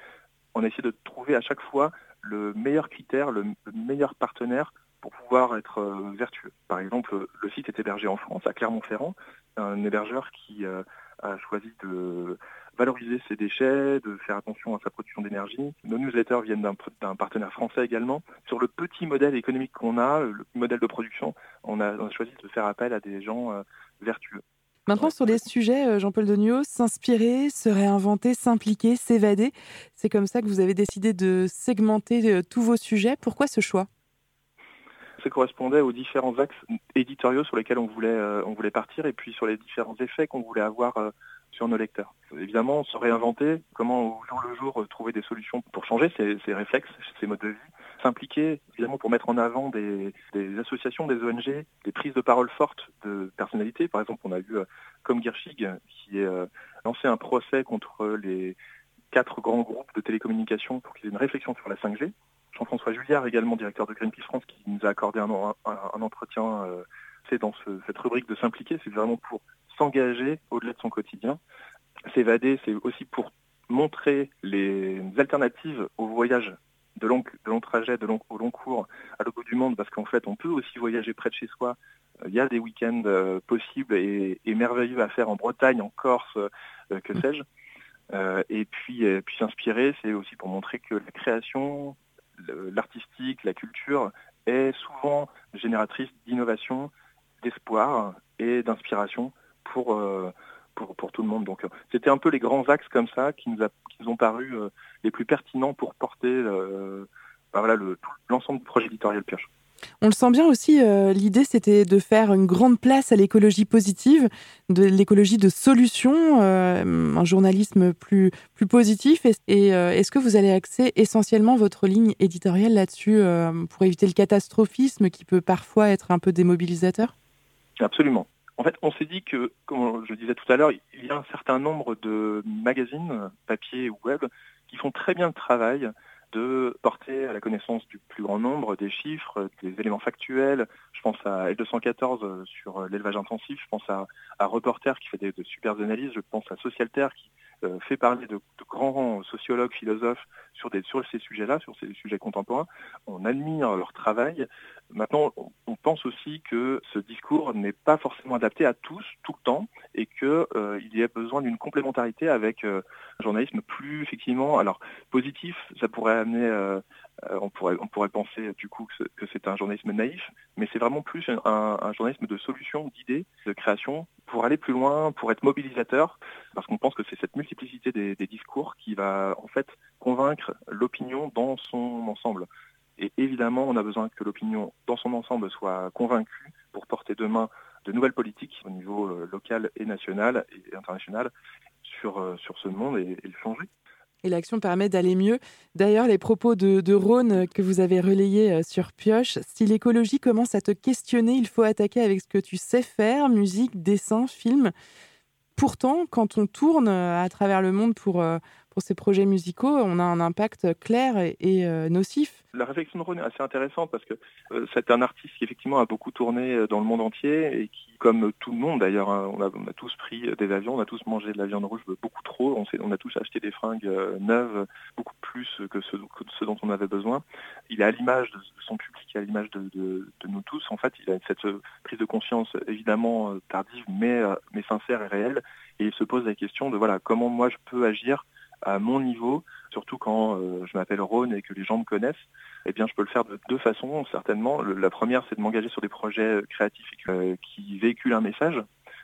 on a essayé de trouver à chaque fois le meilleur critère, le, meilleur partenaire pour pouvoir être vertueux. Par exemple, le site est hébergé en France, à Clermont-Ferrand, un hébergeur qui a choisi de valoriser ses déchets, de faire attention à sa production d'énergie. Nos newsletters viennent d'un partenaire français également. Sur le petit modèle économique qu'on a, le modèle de production, on a, choisi de faire appel à des gens euh, vertueux. Maintenant, sur les sujets, euh, Jean-Paul Degnaud, s'inspirer, se réinventer, s'impliquer, s'évader, c'est comme ça que vous avez décidé de segmenter euh, tous vos sujets. Pourquoi ce choix? Ça correspondait aux différents axes éditoriaux sur lesquels on voulait, euh, on voulait partir et puis sur les différents effets qu'on voulait avoir euh, sur nos lecteurs. Évidemment, se réinventer, comment au jour le jour euh, trouver des solutions pour changer ces, réflexes, ces modes de vie, s'impliquer évidemment pour mettre en avant des, associations, des ONG, des prises de parole fortes de personnalités. Par exemple, on a vu comme Gershig qui a lancé un procès contre les quatre grands groupes de télécommunications pour qu'ils aient une réflexion sur la 5G Jean-François Julliard, également directeur de Greenpeace France, qui nous a accordé un, entretien. c'est dans cette rubrique de s'impliquer, c'est vraiment pour s'engager au-delà de son quotidien. S'évader, c'est aussi pour montrer les alternatives au voyage de long, de long trajet, de long, au long cours à l'autre bout du monde, parce qu'en fait, on peut aussi voyager près de chez soi. Il y a des week-ends euh, possibles et, merveilleux à faire en Bretagne, en Corse, euh, que sais-je. Euh, et puis, puis s'inspirer, c'est aussi pour montrer que la création, l'artistique, la culture est souvent génératrice d'innovation, d'espoir et d'inspiration pour, pour, tout le monde. Donc c'était un peu les grands axes comme ça qui nous, a, qui ont paru les plus pertinents pour porter euh, voilà, l'ensemble du projet éditorial Pioche. On le sent bien aussi, euh, l'idée c'était de faire une grande place à l'écologie positive, de l'écologie de solution, euh, un journalisme plus, positif. Et, est-ce que vous allez axer essentiellement votre ligne éditoriale là-dessus pour éviter le catastrophisme qui peut parfois être un peu démobilisateur? Absolument. En fait, on s'est dit que, comme je disais tout à l'heure, il y a un certain nombre de magazines, papier ou web, qui font très bien le travail de porter à la connaissance du plus grand nombre des chiffres, des éléments factuels. Je pense à L214 sur l'élevage intensif, je pense à, Reporter qui fait des, de super analyses, je pense à Socialter qui euh, fait parler de, grands sociologues, philosophes sur ces sujets-là, sur ces sujets contemporains. On admire leur travail. Maintenant, on pense aussi que ce discours n'est pas forcément adapté à tous, tout le temps, et qu'il euh, y a besoin d'une complémentarité avec euh, un journalisme plus, effectivement, alors positif, ça pourrait amener euh, on, pourrait, on pourrait penser du coup que c'est un journalisme naïf, mais c'est vraiment plus un, journalisme de solution, d'idées, de création, pour aller plus loin, pour être mobilisateur, parce qu'on pense que c'est cette multiplicité des, discours qui va en fait convaincre l'opinion dans son ensemble. Et évidemment, on a besoin que l'opinion dans son ensemble soit convaincue pour porter demain de nouvelles politiques au niveau euh, local et national et international sur, euh, sur ce monde et, le changer et l'action permet d'aller mieux. D'ailleurs, les propos de, Rhône que vous avez relayés euh, sur Pioche, si l'écologie commence à te questionner, il faut attaquer avec ce que tu sais faire, musique, dessin, film. Pourtant, quand on tourne à travers le monde pour, pour ces projets musicaux, on a un impact clair et, nocif. La réflexion de Ron est assez intéressante parce que euh, c'est un artiste qui effectivement a beaucoup tourné euh, dans le monde entier et qui, comme tout le monde d'ailleurs, hein, on, a, tous pris des avions, on a tous mangé de la viande rouge beaucoup trop, on, on a tous acheté des fringues neuves beaucoup plus que ce, dont on avait besoin. Il est à l'image de son public, à l'image de, nous tous. En fait, il a cette prise de conscience évidemment tardive, mais, mais sincère et réelle. Et il se pose la question de voilà comment moi je peux agir à mon niveau, surtout quand euh, je m'appelle Rhône et que les gens me connaissent, eh bien, je peux le faire de deux façons, certainement. la première, c'est de m'engager sur des projets créatifs euh, qui véhiculent un message.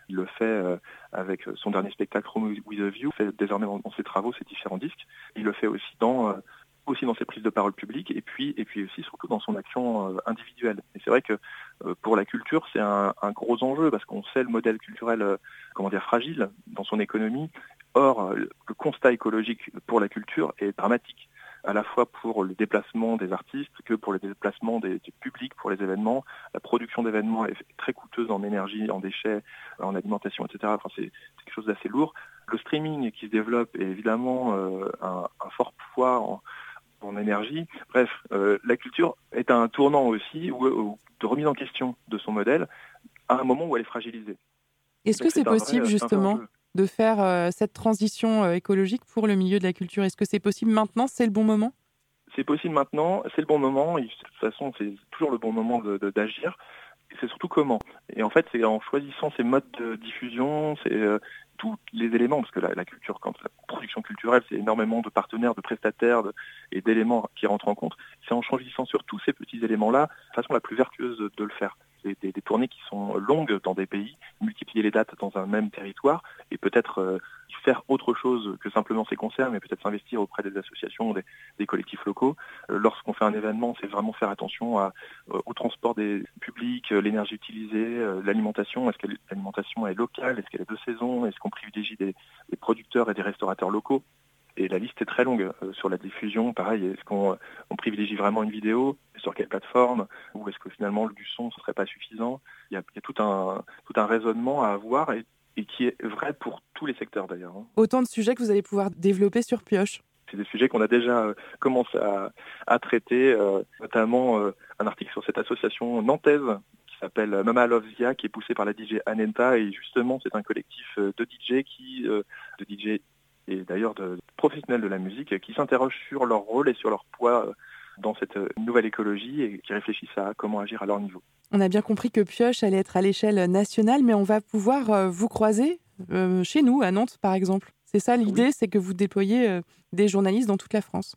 Il le fait euh, avec son dernier spectacle Home with a View, fait désormais dans, ses travaux ses différents disques. Il le fait aussi dans aussi dans ses prises de parole publiques et puis et puis aussi surtout dans son action individuelle. Et c'est vrai que pour la culture, c'est un, un, gros enjeu parce qu'on sait le modèle culturel comment dire fragile dans son économie Or, le constat écologique pour la culture est dramatique, à la fois pour le déplacement des artistes que pour le déplacement des, publics pour les événements. La production d'événements est très coûteuse en énergie, en déchets, en alimentation, etc. Enfin, c'est quelque chose d'assez lourd. Le streaming qui se développe est évidemment euh, un, fort poids en, énergie. Bref, euh, la culture est un tournant aussi de remise en question de son modèle à un moment où elle est fragilisée. Est-ce que c'est possible justement de faire euh, cette transition euh, écologique pour le milieu de la culture? Est-ce que c'est possible maintenant? C'est le bon moment? C'est possible maintenant, c'est le bon moment. de toute façon, c'est toujours le bon moment d'agir. c'est surtout comment. Et en fait, c'est en choisissant ces modes de diffusion, c'est euh, tous les éléments, parce que la, culture, quand la production culturelle, c'est énormément de partenaires, de prestataires et d'éléments qui rentrent en compte. C'est en choisissant sur tous ces petits éléments-là, de façon la plus vertueuse de le faire des, tournées qui sont longues dans des pays, multiplier les dates dans un même territoire et peut-être euh, faire autre chose que simplement ces concerts, mais peut-être s'investir auprès des associations, des, collectifs locaux. Euh, lorsqu'on fait un événement, c'est vraiment faire attention euh, au transport des publics, l'énergie utilisée, l'alimentation. Est-ce que l'alimentation est locale? Est-ce qu'elle est de saison? Est-ce qu'on privilégie des producteurs et des restaurateurs locaux? Et la liste est très longue sur la diffusion. Pareil, est-ce qu'on privilégie vraiment une vidéo? Sur quelle plateforme Ou est-ce que finalement du son ne serait pas suffisant il y, a, tout, un, tout un raisonnement à avoir et, qui est vrai pour tous les secteurs d'ailleurs. Hein. Autant de sujets que vous allez pouvoir développer sur Pioche. c'est des sujets qu'on a déjà commencé à, traiter, notamment un article sur cette association nantaise qui s'appelle Mama Loves Zia, qui est poussée par la DJ Anenta, et justement c'est un collectif de DJ qui, de DJ et d'ailleurs de professionnels de la musique, qui s'interrogent sur leur rôle et sur leur poids dans cette nouvelle écologie et qui réfléchissent à comment agir à leur niveau. On a bien compris que Pioche allait être à l'échelle nationale, mais on va pouvoir euh, vous croiser euh, chez nous, à Nantes par exemple. C'est ça l'idée, c'est que vous déployez euh, des journalistes dans toute la France.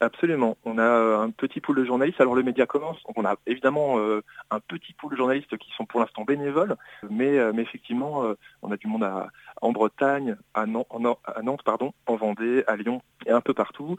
Absolument. On a un petit pool de journalistes. Alors le média commence. on a évidemment un petit pool de journalistes qui sont pour l'instant bénévoles, mais, effectivement, on a du monde en Bretagne, à Nantes, à Nantes pardon, en Vendée, à Lyon et un peu partout.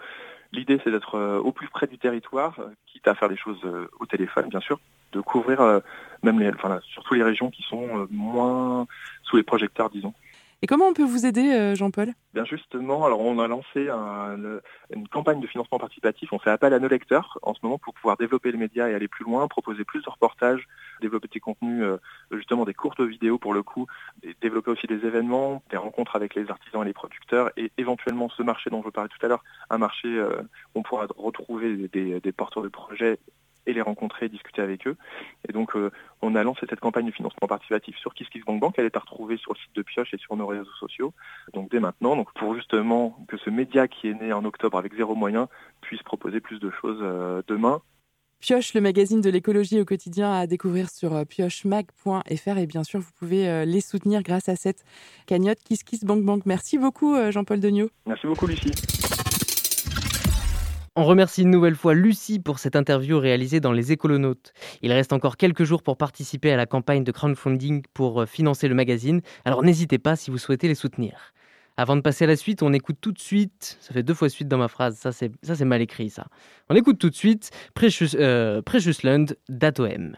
L'idée, c'est d'être au plus près du territoire, quitte à faire des choses au téléphone, bien sûr, de couvrir euh, même les, enfin, surtout les régions qui sont euh, moins sous les projecteurs, disons. Et comment on peut vous aider, euh, Jean-Paul? Bien justement, alors on a lancé une campagne de financement participatif. On fait appel à nos lecteurs en ce moment pour pouvoir développer le média et aller plus loin, proposer plus de reportages, développer des contenus, justement des courtes vidéos pour le coup, développer aussi des événements, des rencontres avec les artisans et les producteurs, et éventuellement ce marché dont je parlais tout à l'heure, un marché où on pourra retrouver des porteurs de projets et les rencontrer, discuter avec eux. Et donc, euh, on a lancé cette campagne de financement participatif sur KissKissBankBank. Elle est à retrouver sur le site de Pioche et sur nos réseaux sociaux. Donc, dès maintenant, donc pour justement que ce média qui est né en octobre avec zéro moyen puisse proposer plus de choses euh, demain. Pioche, le magazine de l'écologie au quotidien à découvrir sur euh, piochemag.fr et bien sûr vous pouvez les soutenir grâce à cette cagnotte KissKissBankBank. Merci beaucoup Jean-Paul Degnaud. Merci beaucoup Lucie. On remercie une nouvelle fois Lucie pour cette interview réalisée dans les écolonautes. Il reste encore quelques jours pour participer à la campagne de crowdfunding pour euh, financer le magazine, alors n'hésitez pas si vous souhaitez les soutenir. Avant de passer à la suite, on écoute tout de suite, ça fait deux fois suite dans ma phrase, ça c'est, mal écrit ça. On écoute tout de suite Precious, euh, Precious d'Atoem.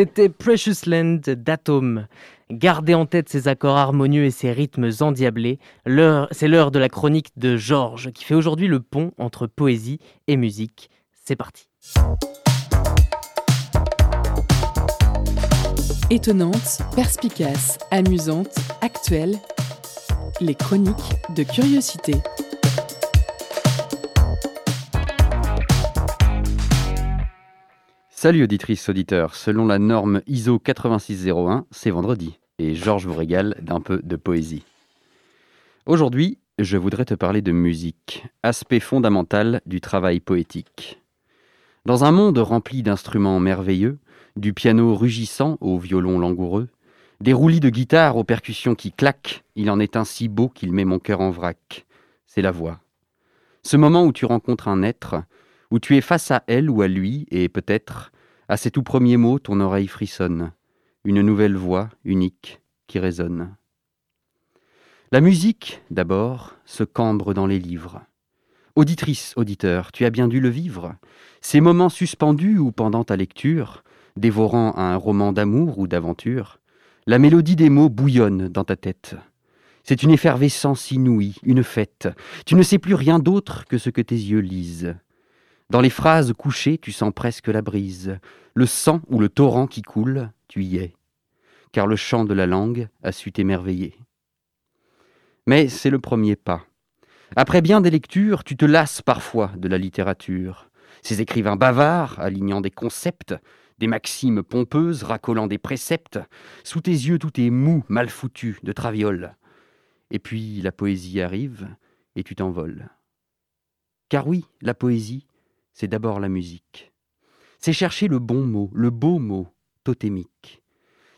C'était Precious Land d'Atom. Gardez en tête ces accords harmonieux et ces rythmes endiablés. C'est l'heure de la chronique de Georges qui fait aujourd'hui le pont entre poésie et musique. C'est parti. Étonnante, perspicace, amusante, actuelle, les chroniques de curiosité. Salut auditrices, auditeurs. Selon la norme ISO 8601, c'est vendredi et Georges vous régale d'un peu de poésie. Aujourd'hui, je voudrais te parler de musique, aspect fondamental du travail poétique. Dans un monde rempli d'instruments merveilleux, du piano rugissant au violon langoureux, des roulis de guitare aux percussions qui claquent, il en est un si beau qu'il met mon cœur en vrac. C'est la voix. Ce moment où tu rencontres un être, où tu es face à elle ou à lui, et peut-être, à ces tout premiers mots, ton oreille frissonne, une nouvelle voix unique qui résonne. La musique, d'abord, se cambre dans les livres. Auditrice, auditeur, tu as bien dû le vivre. Ces moments suspendus où, pendant ta lecture, dévorant un roman d'amour ou d'aventure, la mélodie des mots bouillonne dans ta tête. C'est une effervescence inouïe, une fête. Tu ne sais plus rien d'autre que ce que tes yeux lisent. Dans les phrases couchées, tu sens presque la brise. Le sang ou le torrent qui coule, tu y es. Car le chant de la langue a su t'émerveiller. Mais c'est le premier pas. Après bien des lectures, tu te lasses parfois de la littérature. Ces écrivains bavards, alignant des concepts, des maximes pompeuses, racolant des préceptes, sous tes yeux tout est mou, mal foutu, de traviole. Et puis la poésie arrive, et tu t'envoles. Car oui, la poésie, c'est d'abord la musique. C'est chercher le bon mot, le beau mot, totémique.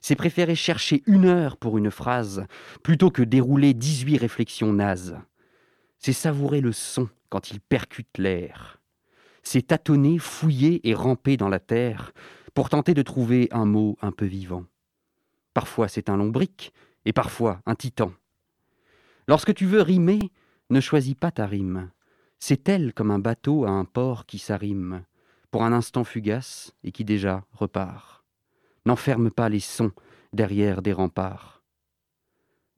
C'est préférer chercher une heure pour une phrase plutôt que dérouler dix-huit réflexions nazes. C'est savourer le son quand il percute l'air. C'est tâtonner, fouiller et ramper dans la terre pour tenter de trouver un mot un peu vivant. Parfois c'est un lombric et parfois un titan. Lorsque tu veux rimer, ne choisis pas ta rime. C'est elle comme un bateau à un port qui s'arrime, pour un instant fugace et qui déjà repart. N'enferme pas les sons derrière des remparts.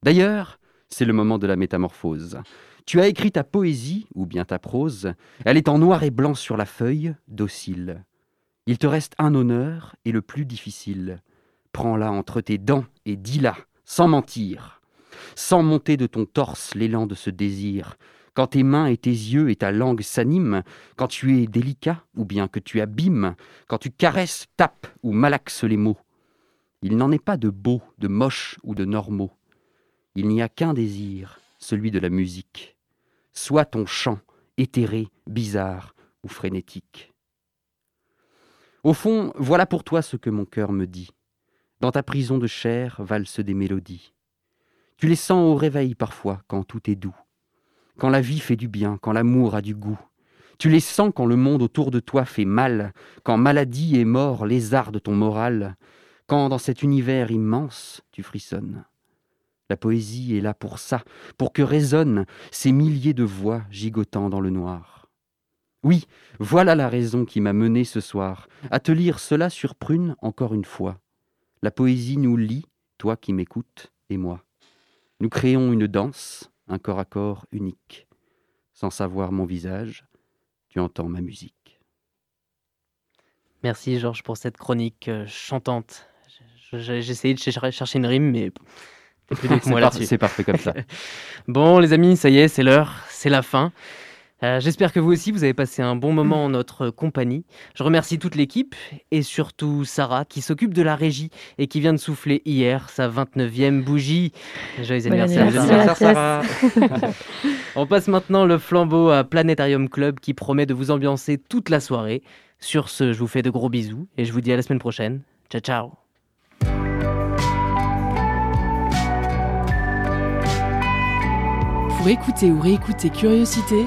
D'ailleurs, c'est le moment de la métamorphose. Tu as écrit ta poésie, ou bien ta prose, elle est en noir et blanc sur la feuille, docile. Il te reste un honneur et le plus difficile. Prends-la entre tes dents et dis-la, sans mentir, sans monter de ton torse l'élan de ce désir, quand tes mains et tes yeux et ta langue s'animent, quand tu es délicat ou bien que tu abîmes, quand tu caresses, tapes ou malaxes les mots. Il n'en est pas de beau, de moche ou de normaux. Il n'y a qu'un désir, celui de la musique. Soit ton chant, éthéré, bizarre ou frénétique. Au fond, voilà pour toi ce que mon cœur me dit. Dans ta prison de chair valsent des mélodies. Tu les sens au réveil parfois, quand tout est doux quand la vie fait du bien, quand l'amour a du goût. Tu les sens quand le monde autour de toi fait mal, quand maladie et mort lézardent ton moral, quand dans cet univers immense tu frissonnes. La poésie est là pour ça, pour que résonnent ces milliers de voix gigotant dans le noir. Oui, voilà la raison qui m'a mené ce soir à te lire cela sur prune encore une fois. La poésie nous lie, toi qui m'écoutes et moi. Nous créons une danse, un corps à corps unique. Sans savoir mon visage, tu entends ma musique. Merci Georges pour cette chronique euh, chantante. J'ai essayé de chercher une rime, mais [laughs] C'est parfait comme ça. [laughs] bon les amis, ça y est, c'est l'heure, c'est la fin. Euh, j'espère que vous aussi, vous avez passé un bon moment en notre compagnie. Je remercie toute l'équipe et surtout Sarah qui s'occupe de la régie et qui vient de souffler hier sa 29e bougie. Joyeux anniversaire, Sarah. [laughs] On passe maintenant le flambeau à Planétarium Club qui promet de vous ambiancer toute la soirée. Sur ce, je vous fais de gros bisous et je vous dis à la semaine prochaine. Ciao ciao Pour écouter ou réécouter Curiosité,